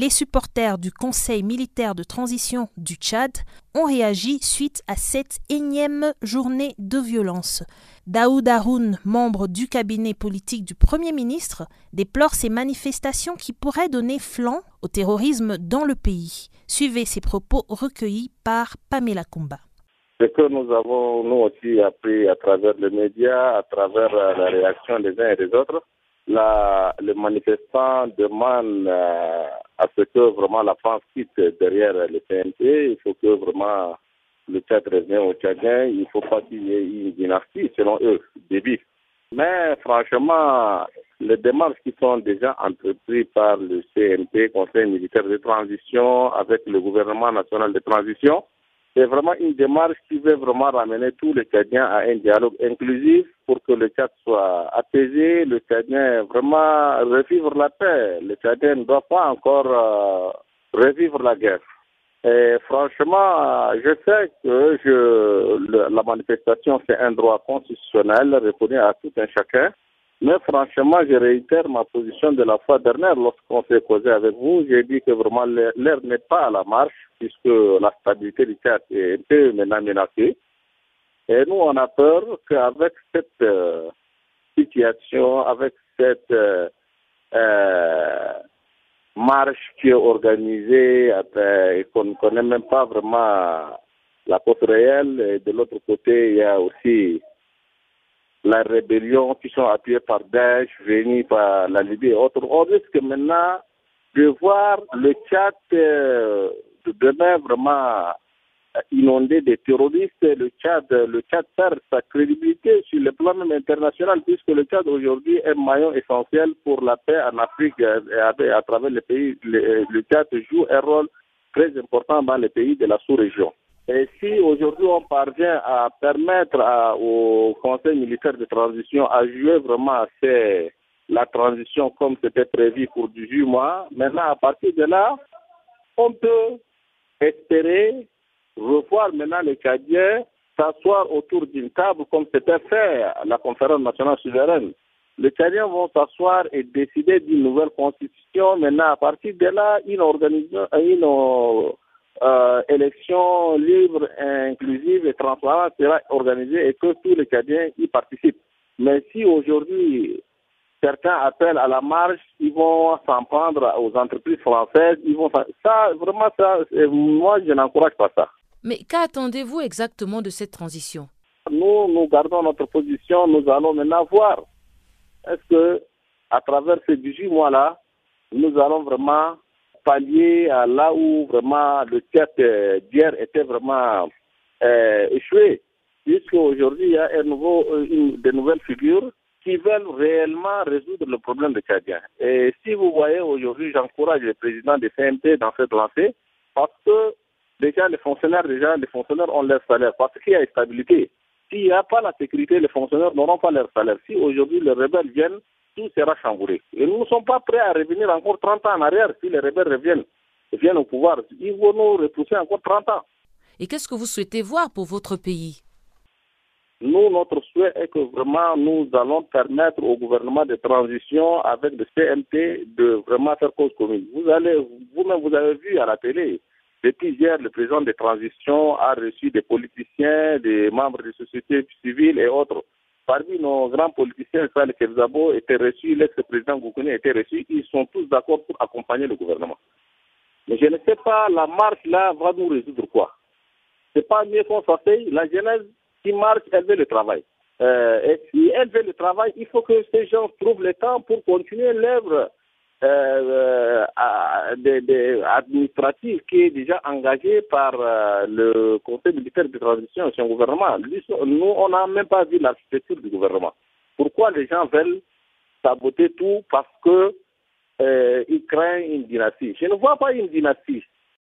Les supporters du Conseil militaire de transition du Tchad ont réagi suite à cette énième journée de violence. Daoud Haroun, membre du cabinet politique du Premier ministre, déplore ces manifestations qui pourraient donner flanc au terrorisme dans le pays. Suivez ces propos recueillis par Pamela Kumba. Ce que nous avons, nous aussi, appris à travers les médias, à travers euh, la réaction des uns et des autres, la, les manifestants demandent euh, à ce que vraiment la France quitte derrière le PNP. Il faut que vraiment le Tchad revienne au Tchadien. Il ne faut pas qu'il y ait une dynastie, selon eux, débit. Mais franchement, les démarches qui sont déjà entreprises par le CNP, Conseil militaire de transition, avec le gouvernement national de transition, c'est vraiment une démarche qui veut vraiment ramener tous les Tchadiens à un dialogue inclusif pour que le Tchad soit apaisé, le Tchadien vraiment revivre la paix. Le Tchadien ne doit pas encore euh, revivre la guerre. Et franchement, je sais que je, la manifestation, c'est un droit constitutionnel reconnu à tout un chacun. Mais franchement, je réitère ma position de la fois dernière lorsqu'on s'est causé avec vous. J'ai dit que vraiment l'air n'est pas à la marche puisque la stabilité du Tchad est un peu menacée. Et nous, on a peur qu'avec cette euh, situation, avec cette euh, euh, marche qui est organisée et qu'on ne connaît même pas vraiment la cause réelle, et de l'autre côté, il y a aussi la rébellion qui sont appuyées par Daesh, venus par la Libye et autres. On risque maintenant de voir le Tchad euh, de demain vraiment inondé des terroristes. Le Tchad, le Tchad perd sa crédibilité sur le plan même international puisque le Tchad aujourd'hui est un maillon essentiel pour la paix en Afrique et à, travers les pays. Le, le Tchad joue un rôle très important dans les pays de la sous-région. Et si aujourd'hui on parvient à permettre au Conseil militaire de transition à jouer vraiment la transition comme c'était prévu pour 18 mois, maintenant à partir de là, on peut espérer revoir maintenant les Cadiens s'asseoir autour d'une table comme c'était fait à la conférence nationale souveraine. Les Cadiens vont s'asseoir et décider d'une nouvelle constitution. Maintenant, à partir de là, une organisation, une euh, élection libre, inclusive et transparente sera organisée et que tous les Cadiens y participent. Mais si aujourd'hui certains appellent à la marche, ils vont s'en prendre aux entreprises françaises, ils vont ça vraiment ça moi je n'encourage pas ça. Mais qu'attendez-vous exactement de cette transition? Nous nous gardons notre position, nous allons maintenant voir est-ce que à travers ces 18 mois là, nous allons vraiment pallier à là où vraiment le théâtre d'hier était vraiment euh, échoué. Puisqu'aujourd'hui, il y a un euh, de nouvelles figures qui veulent réellement résoudre le problème des Tchadiens. Et si vous voyez aujourd'hui, j'encourage le président des CMT dans cette lancée parce que déjà les fonctionnaires, déjà les fonctionnaires ont leur salaire parce qu'il y a stabilité. S'il n'y a pas la sécurité, les fonctionnaires n'auront pas leur salaire. Si aujourd'hui les rebelles viennent, tout sera chamboulé. Et nous ne sommes pas prêts à revenir encore 30 ans en arrière si les rebelles reviennent, viennent au pouvoir. Ils vont nous repousser encore 30 ans. Et qu'est-ce que vous souhaitez voir pour votre pays? Nous, notre souhait est que vraiment nous allons permettre au gouvernement de transition avec le CMT de vraiment faire cause commune. Vous allez, vous-même, vous avez vu à la télé, depuis hier, le président de transition a reçu des politiciens, des membres de sociétés civiles et autres Parmi nos grands politiciens, Sal Kevzabo était reçu, l'ex-président Goukouni était reçu, ils sont tous d'accord pour accompagner le gouvernement. Mais je ne sais pas, la marche là va nous résoudre quoi C'est pas mieux qu'on s'asseye, la jeunesse qui marche, elle veut le travail. Euh, et si elle veut le travail, il faut que ces gens trouvent le temps pour continuer l'œuvre euh, euh, administrative qui est déjà engagée par euh, le Conseil militaire de transition son gouvernement. Nous, on n'a même pas vu l'architecture du gouvernement. Pourquoi les gens veulent saboter tout Parce que ils craignent une dynastie? Je ne vois pas une dynastie.